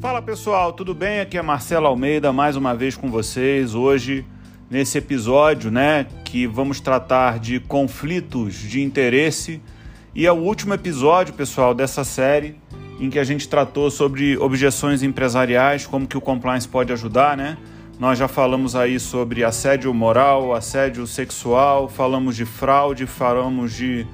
Fala pessoal, tudo bem? Aqui é Marcelo Almeida, mais uma vez com vocês. Hoje, nesse episódio, né, que vamos tratar de conflitos de interesse. E é o último episódio, pessoal, dessa série em que a gente tratou sobre objeções empresariais, como que o compliance pode ajudar, né? Nós já falamos aí sobre assédio moral, assédio sexual, falamos de fraude, falamos de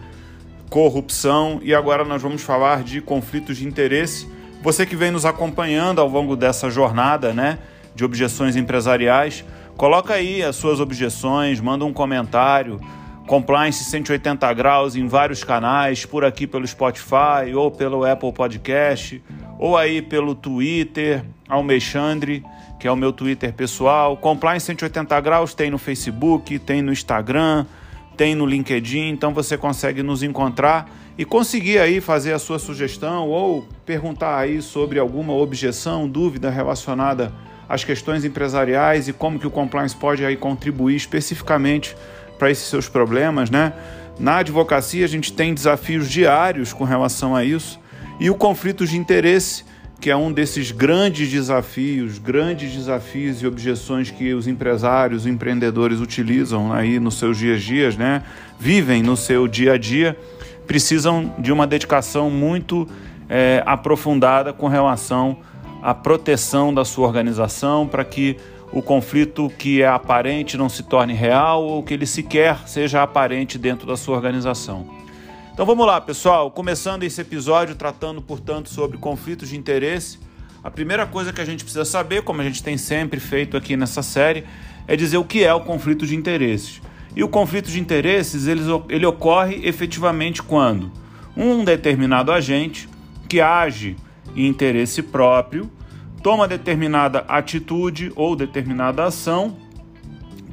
corrupção e agora nós vamos falar de conflitos de interesse você que vem nos acompanhando ao longo dessa jornada, né, de objeções empresariais, coloca aí as suas objeções, manda um comentário. Compliance 180 graus em vários canais, por aqui pelo Spotify ou pelo Apple Podcast, ou aí pelo Twitter, Almexandre, que é o meu Twitter pessoal. Compliance 180 graus tem no Facebook, tem no Instagram, tem no LinkedIn, então você consegue nos encontrar e conseguir aí fazer a sua sugestão ou perguntar aí sobre alguma objeção, dúvida relacionada às questões empresariais e como que o compliance pode aí contribuir especificamente para esses seus problemas, né? Na advocacia a gente tem desafios diários com relação a isso e o conflito de interesse, que é um desses grandes desafios, grandes desafios e objeções que os empresários, os empreendedores utilizam aí nos seus dias a dias, né? Vivem no seu dia a dia precisam de uma dedicação muito é, aprofundada com relação à proteção da sua organização para que o conflito que é aparente não se torne real ou que ele sequer seja aparente dentro da sua organização. Então vamos lá, pessoal, começando esse episódio tratando, portanto, sobre conflitos de interesse. A primeira coisa que a gente precisa saber, como a gente tem sempre feito aqui nessa série, é dizer o que é o conflito de interesses. E o conflito de interesses ele, ele ocorre efetivamente quando um determinado agente que age em interesse próprio toma determinada atitude ou determinada ação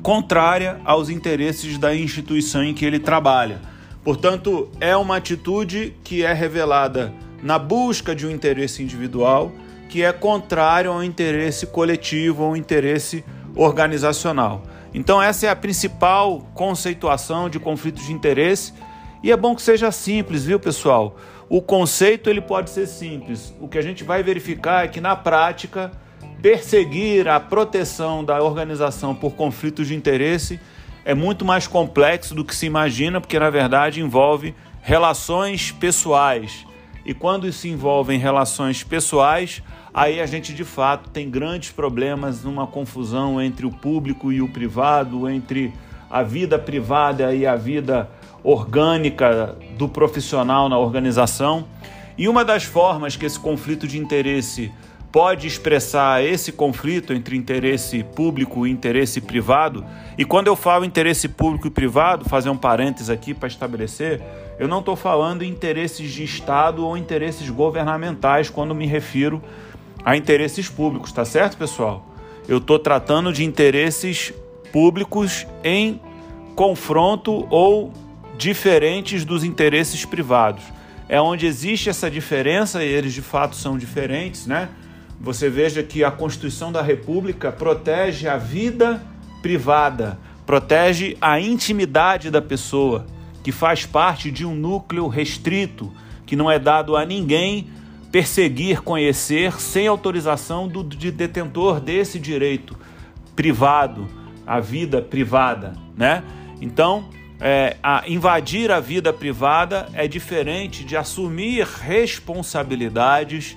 contrária aos interesses da instituição em que ele trabalha. Portanto, é uma atitude que é revelada na busca de um interesse individual que é contrário ao interesse coletivo ou interesse organizacional. Então, essa é a principal conceituação de conflito de interesse. E é bom que seja simples, viu, pessoal? O conceito ele pode ser simples. O que a gente vai verificar é que na prática perseguir a proteção da organização por conflitos de interesse é muito mais complexo do que se imagina, porque na verdade envolve relações pessoais. E quando isso envolve relações pessoais, aí a gente de fato tem grandes problemas numa confusão entre o público e o privado, entre a vida privada e a vida orgânica do profissional na organização. E uma das formas que esse conflito de interesse pode expressar esse conflito entre interesse público e interesse privado. E quando eu falo interesse público e privado, fazer um parênteses aqui para estabelecer, eu não estou falando interesses de Estado ou interesses governamentais quando me refiro a interesses públicos, tá certo, pessoal? Eu estou tratando de interesses públicos em confronto ou diferentes dos interesses privados. É onde existe essa diferença e eles de fato são diferentes, né? Você veja que a Constituição da República protege a vida privada, protege a intimidade da pessoa, que faz parte de um núcleo restrito, que não é dado a ninguém perseguir, conhecer sem autorização do de detentor desse direito privado, a vida privada, né? Então, é, a invadir a vida privada é diferente de assumir responsabilidades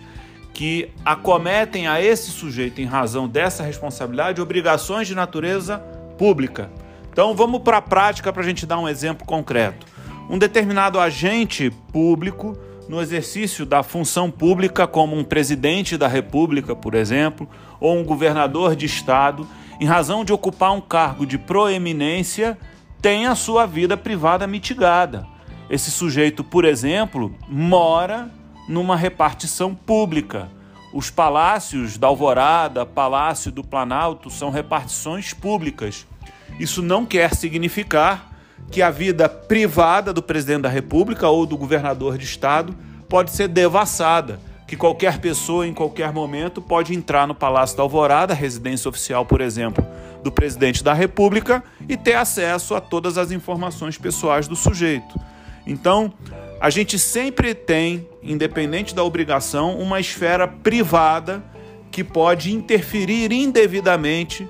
que acometem a esse sujeito, em razão dessa responsabilidade, obrigações de natureza pública. Então vamos para a prática para a gente dar um exemplo concreto. Um determinado agente público no exercício da função pública, como um presidente da República, por exemplo, ou um governador de estado, em razão de ocupar um cargo de proeminência, tem a sua vida privada mitigada. Esse sujeito, por exemplo, mora numa repartição pública. Os palácios da Alvorada, Palácio do Planalto são repartições públicas. Isso não quer significar que a vida privada do presidente da República ou do governador de estado pode ser devassada, que qualquer pessoa em qualquer momento pode entrar no Palácio da Alvorada, residência oficial, por exemplo, do presidente da República e ter acesso a todas as informações pessoais do sujeito. Então, a gente sempre tem, independente da obrigação, uma esfera privada que pode interferir indevidamente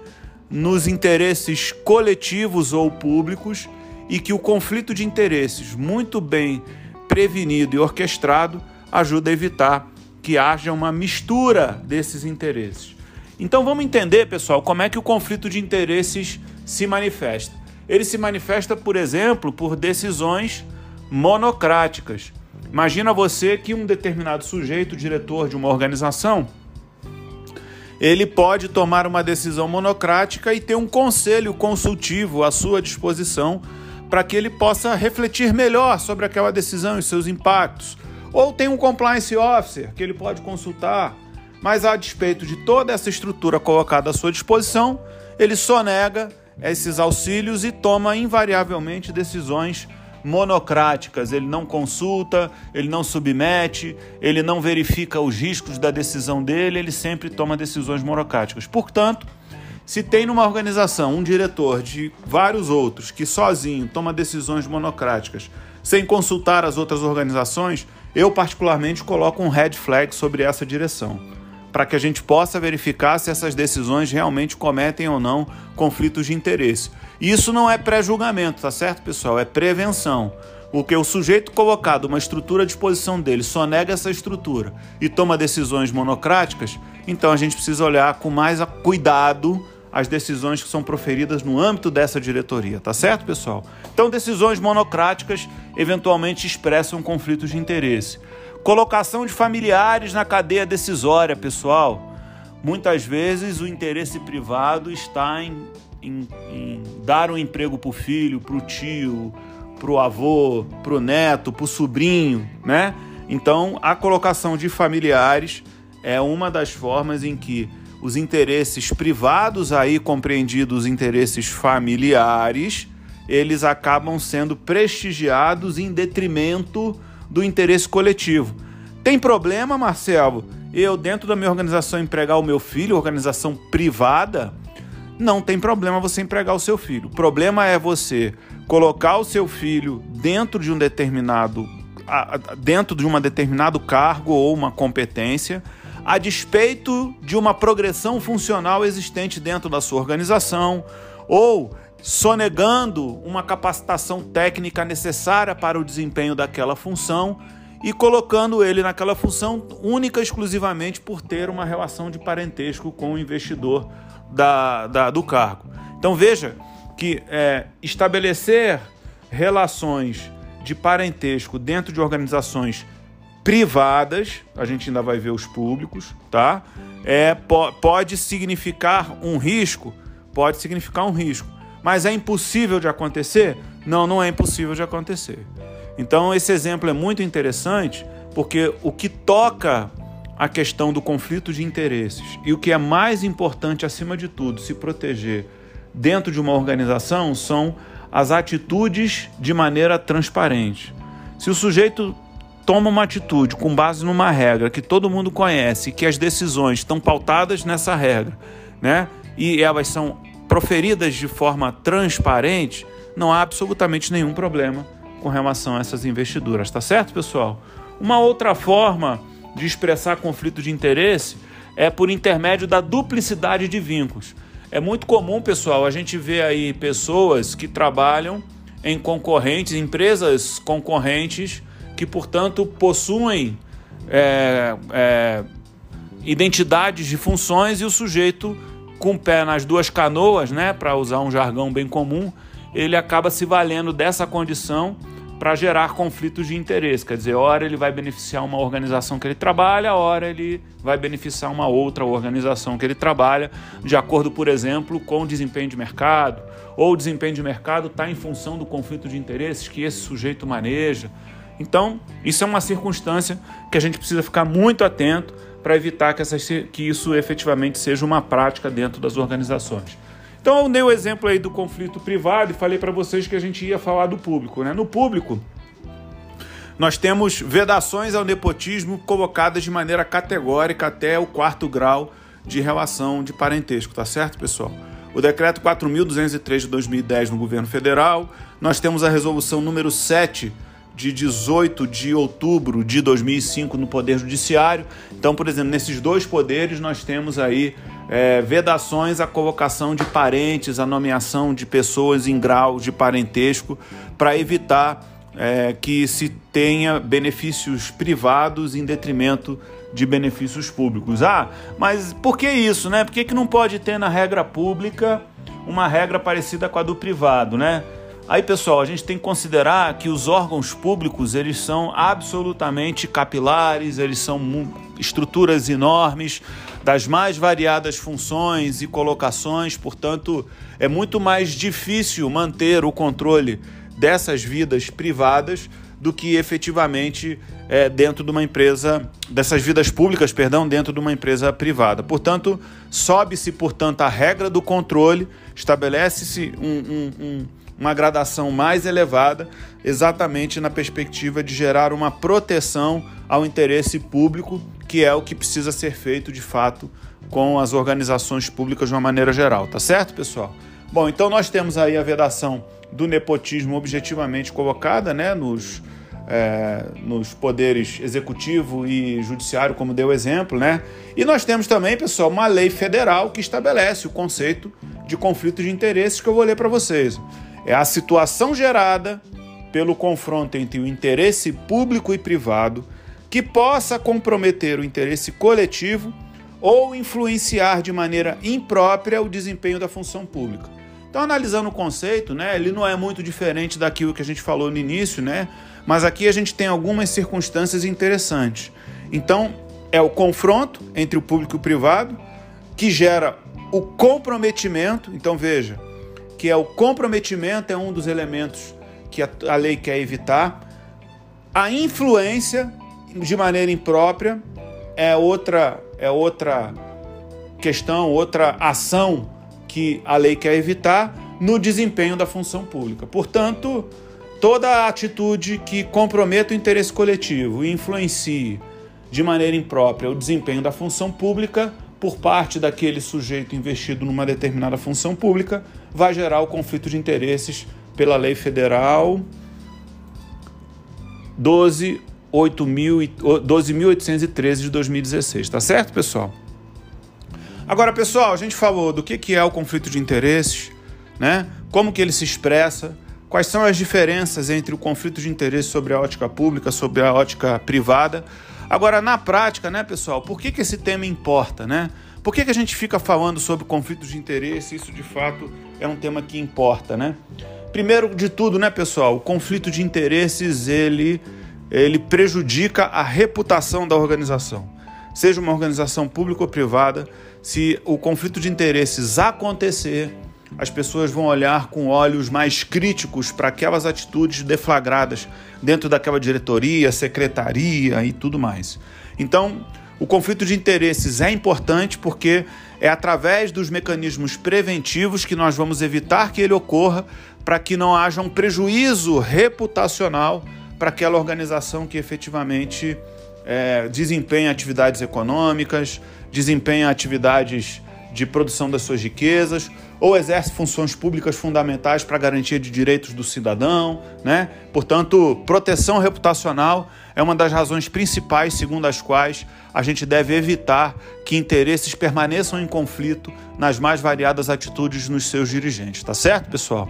nos interesses coletivos ou públicos e que o conflito de interesses, muito bem prevenido e orquestrado, ajuda a evitar que haja uma mistura desses interesses. Então vamos entender, pessoal, como é que o conflito de interesses se manifesta. Ele se manifesta, por exemplo, por decisões monocráticas. Imagina você que um determinado sujeito, diretor de uma organização, ele pode tomar uma decisão monocrática e ter um conselho consultivo à sua disposição para que ele possa refletir melhor sobre aquela decisão e seus impactos. Ou tem um compliance officer que ele pode consultar, mas a despeito de toda essa estrutura colocada à sua disposição, ele sonega esses auxílios e toma invariavelmente decisões monocráticas. Ele não consulta, ele não submete, ele não verifica os riscos da decisão dele, ele sempre toma decisões monocráticas. Portanto, se tem numa organização um diretor de vários outros que sozinho toma decisões monocráticas sem consultar as outras organizações, eu particularmente coloco um red flag sobre essa direção, para que a gente possa verificar se essas decisões realmente cometem ou não conflitos de interesse. Isso não é pré-julgamento, tá certo, pessoal? É prevenção. Porque o sujeito colocado uma estrutura à disposição dele só nega essa estrutura e toma decisões monocráticas, então a gente precisa olhar com mais cuidado as decisões que são proferidas no âmbito dessa diretoria, tá certo, pessoal? Então, decisões monocráticas eventualmente expressam conflitos de interesse. Colocação de familiares na cadeia decisória, pessoal. Muitas vezes o interesse privado está em em, em dar um emprego para o filho, para o tio, para o avô, para o neto, para o sobrinho, né? Então, a colocação de familiares é uma das formas em que os interesses privados aí compreendidos os interesses familiares, eles acabam sendo prestigiados em detrimento do interesse coletivo. Tem problema, Marcelo? Eu dentro da minha organização empregar o meu filho, organização privada, não tem problema você empregar o seu filho. O problema é você colocar o seu filho dentro de um determinado dentro de um determinado cargo ou uma competência, a despeito de uma progressão funcional existente dentro da sua organização, ou sonegando uma capacitação técnica necessária para o desempenho daquela função e colocando ele naquela função única e exclusivamente por ter uma relação de parentesco com o investidor da, da, do cargo. Então veja que é, estabelecer relações de parentesco dentro de organizações privadas, a gente ainda vai ver os públicos, tá? É, po pode significar um risco, pode significar um risco, mas é impossível de acontecer? Não, não é impossível de acontecer. Então esse exemplo é muito interessante porque o que toca a questão do conflito de interesses e o que é mais importante, acima de tudo, se proteger dentro de uma organização são as atitudes de maneira transparente. Se o sujeito toma uma atitude com base numa regra que todo mundo conhece, que as decisões estão pautadas nessa regra, né? E elas são proferidas de forma transparente, não há absolutamente nenhum problema com relação a essas investiduras, tá certo, pessoal? Uma outra forma de expressar conflito de interesse é por intermédio da duplicidade de vínculos. É muito comum, pessoal, a gente ver aí pessoas que trabalham em concorrentes, empresas concorrentes, que, portanto, possuem é, é, identidades de funções e o sujeito com o pé nas duas canoas, né, para usar um jargão bem comum, ele acaba se valendo dessa condição para gerar conflitos de interesse. Quer dizer, hora ele vai beneficiar uma organização que ele trabalha, hora ele vai beneficiar uma outra organização que ele trabalha, de acordo, por exemplo, com o desempenho de mercado, ou o desempenho de mercado está em função do conflito de interesses que esse sujeito maneja. Então, isso é uma circunstância que a gente precisa ficar muito atento para evitar que, essa, que isso efetivamente seja uma prática dentro das organizações. Então eu dei o exemplo aí do conflito privado e falei para vocês que a gente ia falar do público. Né? No público, nós temos vedações ao nepotismo colocadas de maneira categórica até o quarto grau de relação de parentesco, tá certo, pessoal? O decreto 4.203 de 2010 no governo federal, nós temos a resolução número 7 de 18 de outubro de 2005 no Poder Judiciário. Então, por exemplo, nesses dois poderes nós temos aí é, vedações à colocação de parentes, a nomeação de pessoas em grau de parentesco, para evitar é, que se tenha benefícios privados em detrimento de benefícios públicos. Ah, mas por que isso, né? Por que, que não pode ter na regra pública uma regra parecida com a do privado, né? Aí, pessoal, a gente tem que considerar que os órgãos públicos, eles são absolutamente capilares, eles são estruturas enormes, das mais variadas funções e colocações, portanto, é muito mais difícil manter o controle dessas vidas privadas do que efetivamente é, dentro de uma empresa, dessas vidas públicas, perdão, dentro de uma empresa privada. Portanto, sobe-se, portanto, a regra do controle, estabelece-se um, um, um uma gradação mais elevada, exatamente na perspectiva de gerar uma proteção ao interesse público, que é o que precisa ser feito de fato com as organizações públicas de uma maneira geral, tá certo, pessoal? Bom, então nós temos aí a vedação do nepotismo objetivamente colocada, né, nos, é, nos poderes executivo e judiciário, como deu exemplo, né? E nós temos também, pessoal, uma lei federal que estabelece o conceito de conflito de interesses que eu vou ler para vocês. É a situação gerada pelo confronto entre o interesse público e privado que possa comprometer o interesse coletivo ou influenciar de maneira imprópria o desempenho da função pública. Então, analisando o conceito, né, ele não é muito diferente daquilo que a gente falou no início, né? Mas aqui a gente tem algumas circunstâncias interessantes. Então, é o confronto entre o público e o privado que gera o comprometimento. Então, veja, que é o comprometimento, é um dos elementos que a, a lei quer evitar. A influência de maneira imprópria é outra, é outra questão, outra ação que a lei quer evitar no desempenho da função pública. Portanto, toda atitude que comprometa o interesse coletivo e influencie de maneira imprópria o desempenho da função pública por parte daquele sujeito investido numa determinada função pública vai gerar o conflito de interesses pela Lei Federal 12.813 de 2016, tá certo, pessoal? Agora, pessoal, a gente falou do que é o conflito de interesses, né? Como que ele se expressa, quais são as diferenças entre o conflito de interesse sobre a ótica pública, sobre a ótica privada. Agora, na prática, né, pessoal, por que, que esse tema importa, né? Por que, que a gente fica falando sobre conflitos de interesse? Isso de fato é um tema que importa, né? Primeiro de tudo, né, pessoal, o conflito de interesses ele, ele prejudica a reputação da organização. Seja uma organização pública ou privada, se o conflito de interesses acontecer, as pessoas vão olhar com olhos mais críticos para aquelas atitudes deflagradas dentro daquela diretoria, secretaria e tudo mais. Então, o conflito de interesses é importante porque é através dos mecanismos preventivos que nós vamos evitar que ele ocorra para que não haja um prejuízo reputacional para aquela organização que efetivamente é, desempenha atividades econômicas, desempenha atividades de produção das suas riquezas ou exerce funções públicas fundamentais para garantia de direitos do cidadão, né? Portanto, proteção reputacional é uma das razões principais segundo as quais a gente deve evitar que interesses permaneçam em conflito nas mais variadas atitudes nos seus dirigentes, tá certo, pessoal?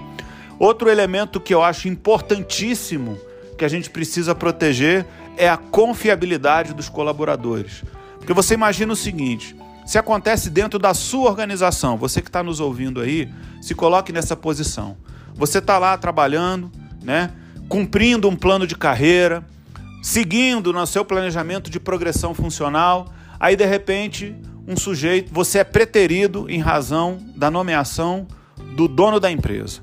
Outro elemento que eu acho importantíssimo que a gente precisa proteger é a confiabilidade dos colaboradores. Porque você imagina o seguinte: se acontece dentro da sua organização, você que está nos ouvindo aí, se coloque nessa posição. Você está lá trabalhando, né, cumprindo um plano de carreira, seguindo no seu planejamento de progressão funcional, aí de repente um sujeito, você é preterido em razão da nomeação do dono da empresa,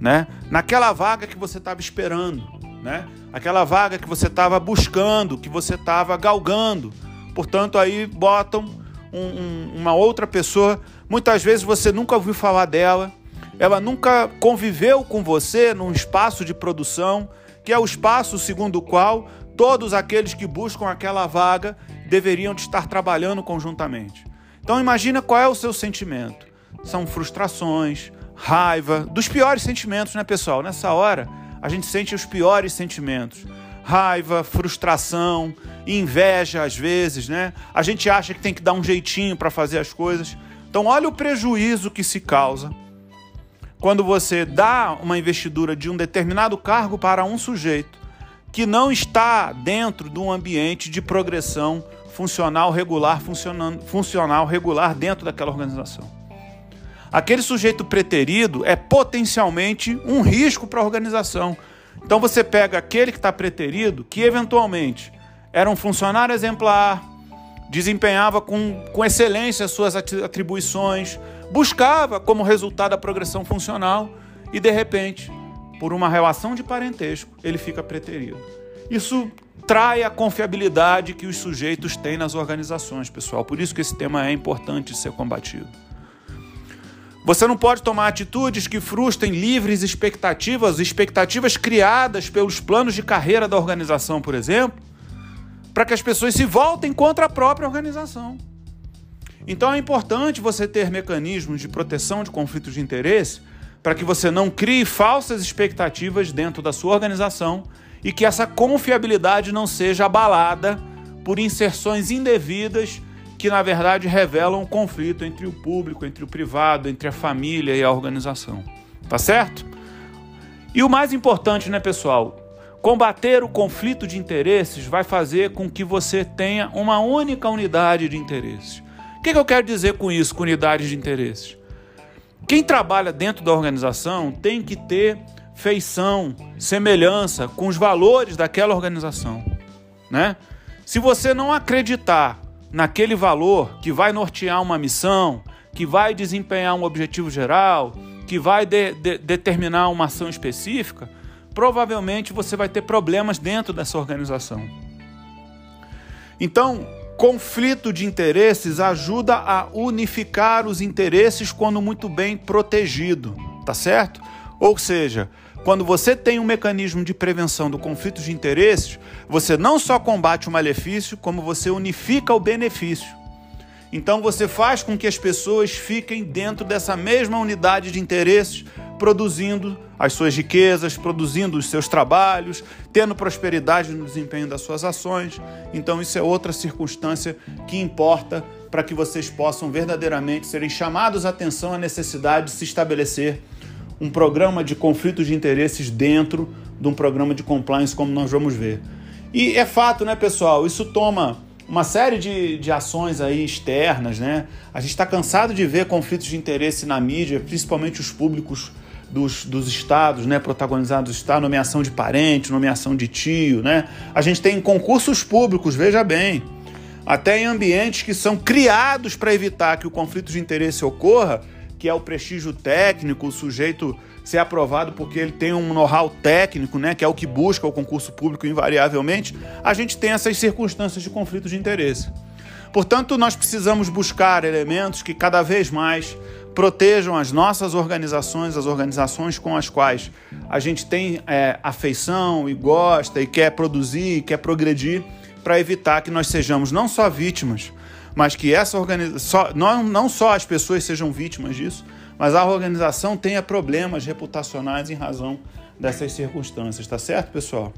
né? Naquela vaga que você estava esperando, né? Aquela vaga que você estava buscando, que você estava galgando. Portanto, aí botam um, uma outra pessoa, muitas vezes você nunca ouviu falar dela, ela nunca conviveu com você num espaço de produção, que é o espaço segundo o qual todos aqueles que buscam aquela vaga deveriam estar trabalhando conjuntamente. Então imagina qual é o seu sentimento. São frustrações, raiva, dos piores sentimentos, né, pessoal? Nessa hora, a gente sente os piores sentimentos. Raiva, frustração, inveja às vezes, né? A gente acha que tem que dar um jeitinho para fazer as coisas. Então, olha o prejuízo que se causa quando você dá uma investidura de um determinado cargo para um sujeito que não está dentro de um ambiente de progressão funcional regular, funcionando, funcional regular dentro daquela organização. Aquele sujeito preterido é potencialmente um risco para a organização. Então você pega aquele que está preterido, que eventualmente era um funcionário exemplar, desempenhava com, com excelência as suas atribuições, buscava como resultado a progressão funcional e de repente, por uma relação de parentesco, ele fica preterido. Isso trai a confiabilidade que os sujeitos têm nas organizações, pessoal. Por isso que esse tema é importante de ser combatido. Você não pode tomar atitudes que frustrem livres expectativas, expectativas criadas pelos planos de carreira da organização, por exemplo, para que as pessoas se voltem contra a própria organização. Então é importante você ter mecanismos de proteção de conflitos de interesse para que você não crie falsas expectativas dentro da sua organização e que essa confiabilidade não seja abalada por inserções indevidas que na verdade revelam um conflito entre o público, entre o privado, entre a família e a organização. Tá certo? E o mais importante, né, pessoal? Combater o conflito de interesses vai fazer com que você tenha uma única unidade de interesses. O que, que eu quero dizer com isso, com unidade de interesses? Quem trabalha dentro da organização tem que ter feição, semelhança com os valores daquela organização, né? Se você não acreditar naquele valor que vai nortear uma missão, que vai desempenhar um objetivo geral, que vai de, de, determinar uma ação específica, provavelmente você vai ter problemas dentro dessa organização. Então, conflito de interesses ajuda a unificar os interesses quando muito bem protegido, tá certo? Ou seja, quando você tem um mecanismo de prevenção do conflito de interesses, você não só combate o malefício, como você unifica o benefício. Então você faz com que as pessoas fiquem dentro dessa mesma unidade de interesses, produzindo as suas riquezas, produzindo os seus trabalhos, tendo prosperidade no desempenho das suas ações. Então isso é outra circunstância que importa para que vocês possam verdadeiramente serem chamados a atenção à necessidade de se estabelecer um programa de conflitos de interesses dentro de um programa de compliance, como nós vamos ver. E é fato, né, pessoal? Isso toma uma série de, de ações aí externas, né? A gente está cansado de ver conflitos de interesse na mídia, principalmente os públicos dos, dos estados, né? Protagonizados está nomeação de parente, nomeação de tio, né? A gente tem concursos públicos, veja bem, até em ambientes que são criados para evitar que o conflito de interesse ocorra que é o prestígio técnico, o sujeito ser aprovado porque ele tem um know-how técnico, né, que é o que busca o concurso público invariavelmente, a gente tem essas circunstâncias de conflito de interesse. Portanto, nós precisamos buscar elementos que cada vez mais protejam as nossas organizações, as organizações com as quais a gente tem é, afeição e gosta e quer produzir, e quer progredir, para evitar que nós sejamos não só vítimas, mas que essa organização, não, não só as pessoas sejam vítimas disso, mas a organização tenha problemas reputacionais em razão dessas circunstâncias, tá certo, pessoal?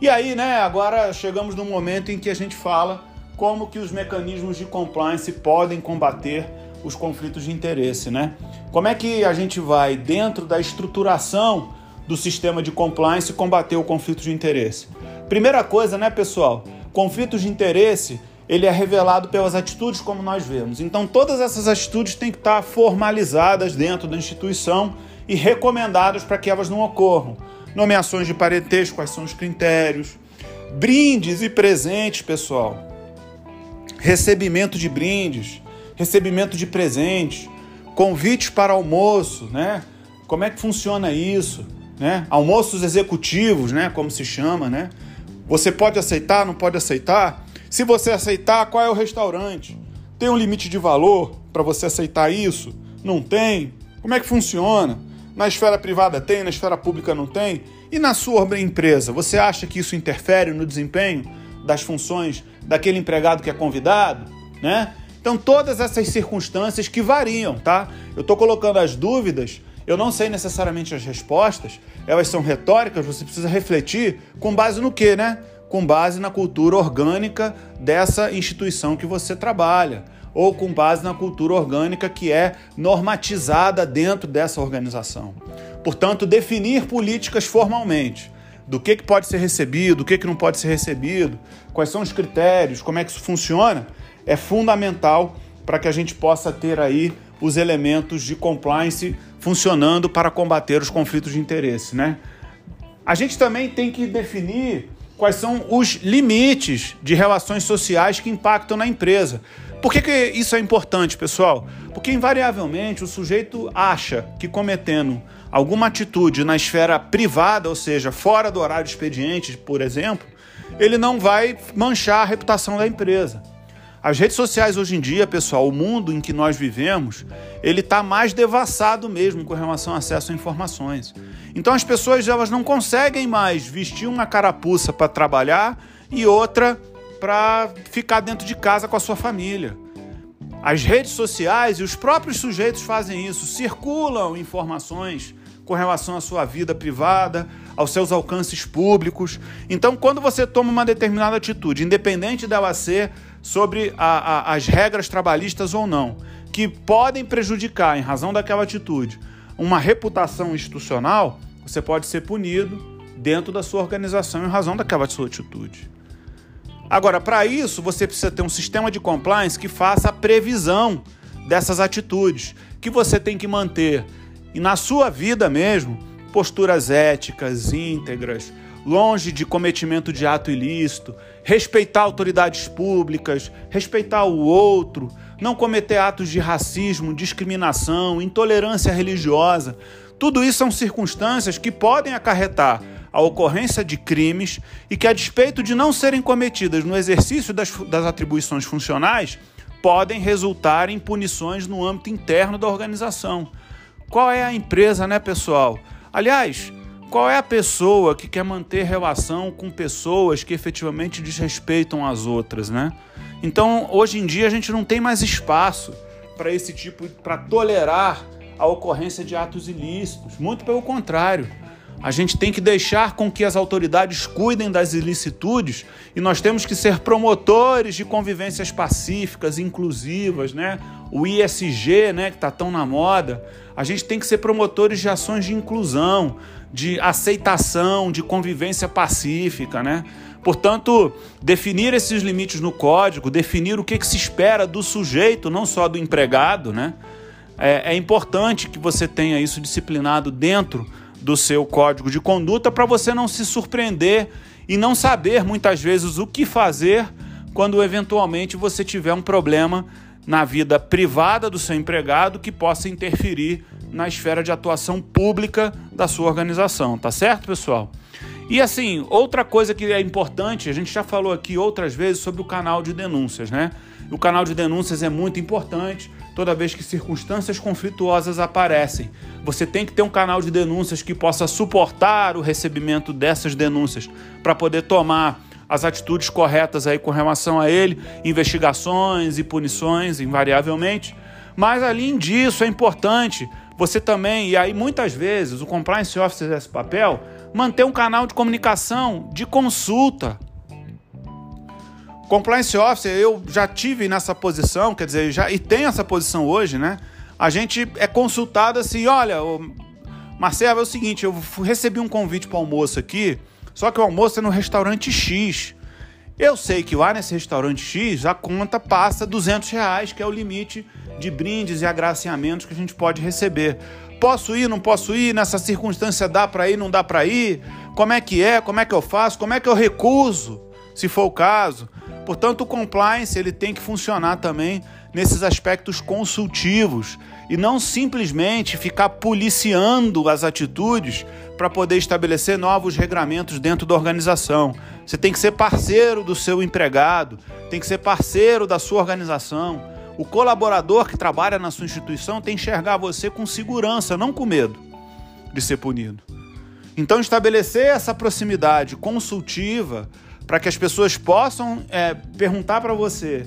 E aí, né, agora chegamos no momento em que a gente fala como que os mecanismos de compliance podem combater os conflitos de interesse, né? Como é que a gente vai, dentro da estruturação do sistema de compliance, combater o conflito de interesse? Primeira coisa, né, pessoal? Conflitos de interesse ele é revelado pelas atitudes como nós vemos. Então, todas essas atitudes têm que estar formalizadas dentro da instituição e recomendadas para que elas não ocorram. Nomeações de parentesco, quais são os critérios, brindes e presentes, pessoal. Recebimento de brindes, recebimento de presentes, convites para almoço, né? Como é que funciona isso, né? Almoços executivos, né, como se chama, né? Você pode aceitar, não pode aceitar? Se você aceitar, qual é o restaurante? Tem um limite de valor para você aceitar isso? Não tem? Como é que funciona? Na esfera privada tem, na esfera pública não tem? E na sua empresa, você acha que isso interfere no desempenho das funções daquele empregado que é convidado, né? Então todas essas circunstâncias que variam, tá? Eu estou colocando as dúvidas eu não sei necessariamente as respostas, elas são retóricas, você precisa refletir com base no quê, né? Com base na cultura orgânica dessa instituição que você trabalha, ou com base na cultura orgânica que é normatizada dentro dessa organização. Portanto, definir políticas formalmente do que, que pode ser recebido, do que, que não pode ser recebido, quais são os critérios, como é que isso funciona, é fundamental para que a gente possa ter aí os elementos de compliance funcionando para combater os conflitos de interesse, né? A gente também tem que definir quais são os limites de relações sociais que impactam na empresa. Por que, que isso é importante, pessoal? Porque invariavelmente o sujeito acha que cometendo alguma atitude na esfera privada, ou seja, fora do horário expediente, por exemplo, ele não vai manchar a reputação da empresa. As redes sociais hoje em dia, pessoal, o mundo em que nós vivemos, ele está mais devassado mesmo com relação ao acesso a informações. Então as pessoas elas não conseguem mais vestir uma carapuça para trabalhar e outra para ficar dentro de casa com a sua família. As redes sociais e os próprios sujeitos fazem isso, circulam informações com relação à sua vida privada, aos seus alcances públicos. Então, quando você toma uma determinada atitude, independente dela ser sobre a, a, as regras trabalhistas ou não, que podem prejudicar, em razão daquela atitude, uma reputação institucional, você pode ser punido dentro da sua organização em razão daquela sua atitude. Agora, para isso, você precisa ter um sistema de compliance que faça a previsão dessas atitudes, que você tem que manter e na sua vida mesmo, posturas éticas, íntegras, longe de cometimento de ato ilícito, respeitar autoridades públicas, respeitar o outro, não cometer atos de racismo, discriminação, intolerância religiosa. Tudo isso são circunstâncias que podem acarretar a ocorrência de crimes e que, a despeito de não serem cometidas no exercício das, das atribuições funcionais, podem resultar em punições no âmbito interno da organização. Qual é a empresa, né, pessoal? Aliás, qual é a pessoa que quer manter relação com pessoas que efetivamente desrespeitam as outras, né? Então, hoje em dia a gente não tem mais espaço para esse tipo para tolerar a ocorrência de atos ilícitos. Muito pelo contrário. A gente tem que deixar com que as autoridades cuidem das ilicitudes e nós temos que ser promotores de convivências pacíficas, inclusivas, né? O ISG, né, que está tão na moda. A gente tem que ser promotores de ações de inclusão, de aceitação, de convivência pacífica, né? Portanto, definir esses limites no código, definir o que, que se espera do sujeito, não só do empregado, né? É, é importante que você tenha isso disciplinado dentro do seu código de conduta para você não se surpreender e não saber muitas vezes o que fazer quando eventualmente você tiver um problema na vida privada do seu empregado que possa interferir na esfera de atuação pública da sua organização, tá certo, pessoal? E assim, outra coisa que é importante, a gente já falou aqui outras vezes sobre o canal de denúncias, né? O canal de denúncias é muito importante toda vez que circunstâncias conflituosas aparecem. Você tem que ter um canal de denúncias que possa suportar o recebimento dessas denúncias para poder tomar as atitudes corretas aí com relação a ele, investigações e punições, invariavelmente. Mas além disso, é importante você também, e aí muitas vezes o compliance officer desse papel, manter um canal de comunicação, de consulta. Compliance officer, eu já tive nessa posição, quer dizer, já e tenho essa posição hoje, né? A gente é consultado assim, olha, Marcelo, é o seguinte, eu recebi um convite para almoço aqui, só que o almoço é no restaurante X. Eu sei que lá nesse restaurante X a conta passa 200 reais, que é o limite de brindes e agraciamentos que a gente pode receber. Posso ir, não posso ir? Nessa circunstância dá para ir, não dá para ir? Como é que é? Como é que eu faço? Como é que eu recuso, se for o caso? Portanto, o compliance ele tem que funcionar também nesses aspectos consultivos e não simplesmente ficar policiando as atitudes para poder estabelecer novos regramentos dentro da organização. Você tem que ser parceiro do seu empregado, tem que ser parceiro da sua organização. O colaborador que trabalha na sua instituição tem que enxergar você com segurança, não com medo de ser punido. Então, estabelecer essa proximidade consultiva para que as pessoas possam é, perguntar para você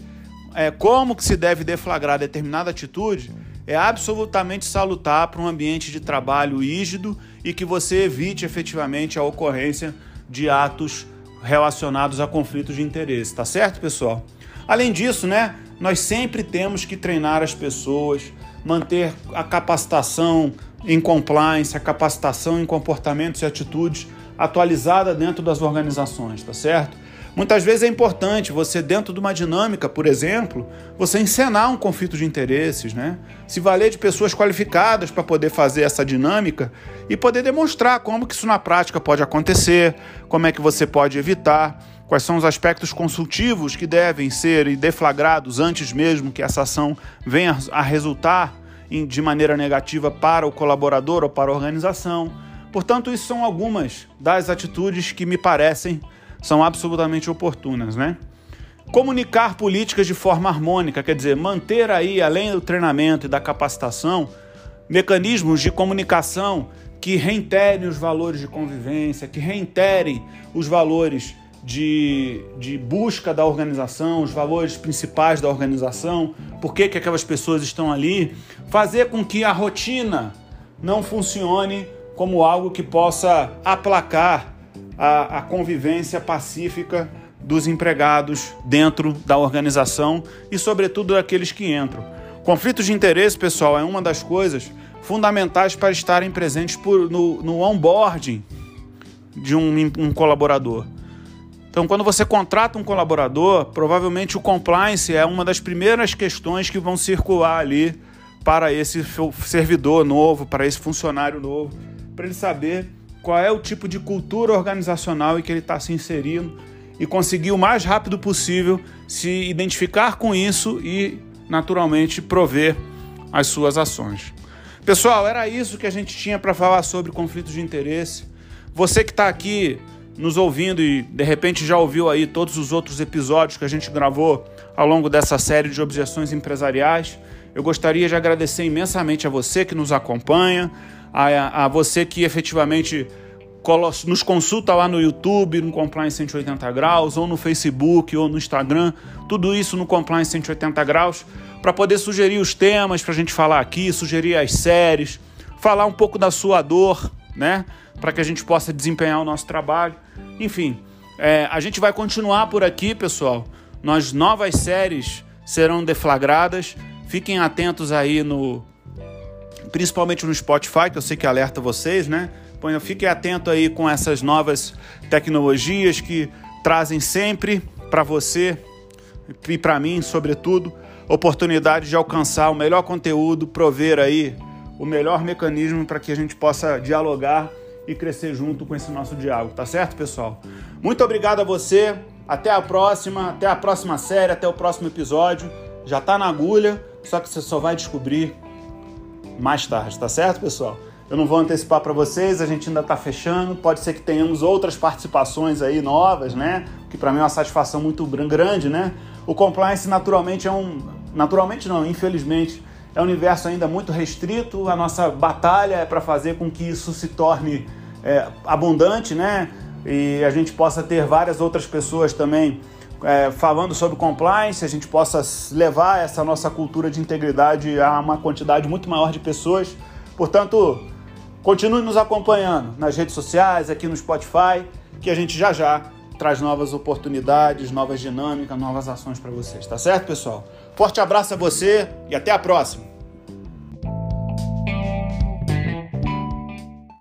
é, como que se deve deflagrar determinada atitude é absolutamente salutar para um ambiente de trabalho rígido e que você evite efetivamente a ocorrência de atos relacionados a conflitos de interesse, tá certo, pessoal? Além disso, né, nós sempre temos que treinar as pessoas, manter a capacitação em compliance, a capacitação em comportamentos e atitudes atualizada dentro das organizações, tá certo? Muitas vezes é importante você, dentro de uma dinâmica, por exemplo, você encenar um conflito de interesses, né? Se valer de pessoas qualificadas para poder fazer essa dinâmica e poder demonstrar como que isso na prática pode acontecer, como é que você pode evitar, quais são os aspectos consultivos que devem ser deflagrados antes mesmo que essa ação venha a resultar de maneira negativa para o colaborador ou para a organização. Portanto, isso são algumas das atitudes que me parecem são absolutamente oportunas, né? Comunicar políticas de forma harmônica, quer dizer, manter aí, além do treinamento e da capacitação, mecanismos de comunicação que reiterem os valores de convivência, que reiterem os valores de, de busca da organização, os valores principais da organização, por que, que aquelas pessoas estão ali, fazer com que a rotina não funcione como algo que possa aplacar a, a convivência pacífica dos empregados dentro da organização e, sobretudo, daqueles que entram. Conflitos de interesse, pessoal, é uma das coisas fundamentais para estarem presentes por, no, no onboarding de um, um colaborador. Então, quando você contrata um colaborador, provavelmente o compliance é uma das primeiras questões que vão circular ali para esse servidor novo, para esse funcionário novo, para ele saber qual é o tipo de cultura organizacional em que ele está se inserindo e conseguir o mais rápido possível se identificar com isso e, naturalmente, prover as suas ações. Pessoal, era isso que a gente tinha para falar sobre conflitos de interesse. Você que está aqui nos ouvindo e de repente já ouviu aí todos os outros episódios que a gente gravou ao longo dessa série de objeções empresariais, eu gostaria de agradecer imensamente a você que nos acompanha, a, a você que efetivamente nos consulta lá no YouTube, no Compliance 180 Graus, ou no Facebook, ou no Instagram, tudo isso no Compliance 180 Graus, para poder sugerir os temas para a gente falar aqui, sugerir as séries, falar um pouco da sua dor, né? Para que a gente possa desempenhar o nosso trabalho. Enfim, é, a gente vai continuar por aqui, pessoal. Nós novas séries serão deflagradas. Fiquem atentos aí no, principalmente no Spotify, que eu sei que alerta vocês, né? Fiquem atento aí com essas novas tecnologias que trazem sempre para você e para mim, sobretudo, oportunidade de alcançar o melhor conteúdo, prover aí o melhor mecanismo para que a gente possa dialogar e crescer junto com esse nosso diálogo, tá certo, pessoal? Muito obrigado a você. Até a próxima, até a próxima série, até o próximo episódio. Já tá na agulha, só que você só vai descobrir mais tarde, tá certo, pessoal? Eu não vou antecipar para vocês, a gente ainda está fechando. Pode ser que tenhamos outras participações aí novas, né? Que para mim é uma satisfação muito grande, né? O compliance naturalmente é um, naturalmente não, infelizmente é um universo ainda muito restrito. A nossa batalha é para fazer com que isso se torne é, abundante, né? E a gente possa ter várias outras pessoas também é, falando sobre compliance, a gente possa levar essa nossa cultura de integridade a uma quantidade muito maior de pessoas. Portanto, continue nos acompanhando nas redes sociais, aqui no Spotify, que a gente já já traz novas oportunidades, novas dinâmicas, novas ações para vocês, tá certo, pessoal? Forte abraço a você e até a próxima!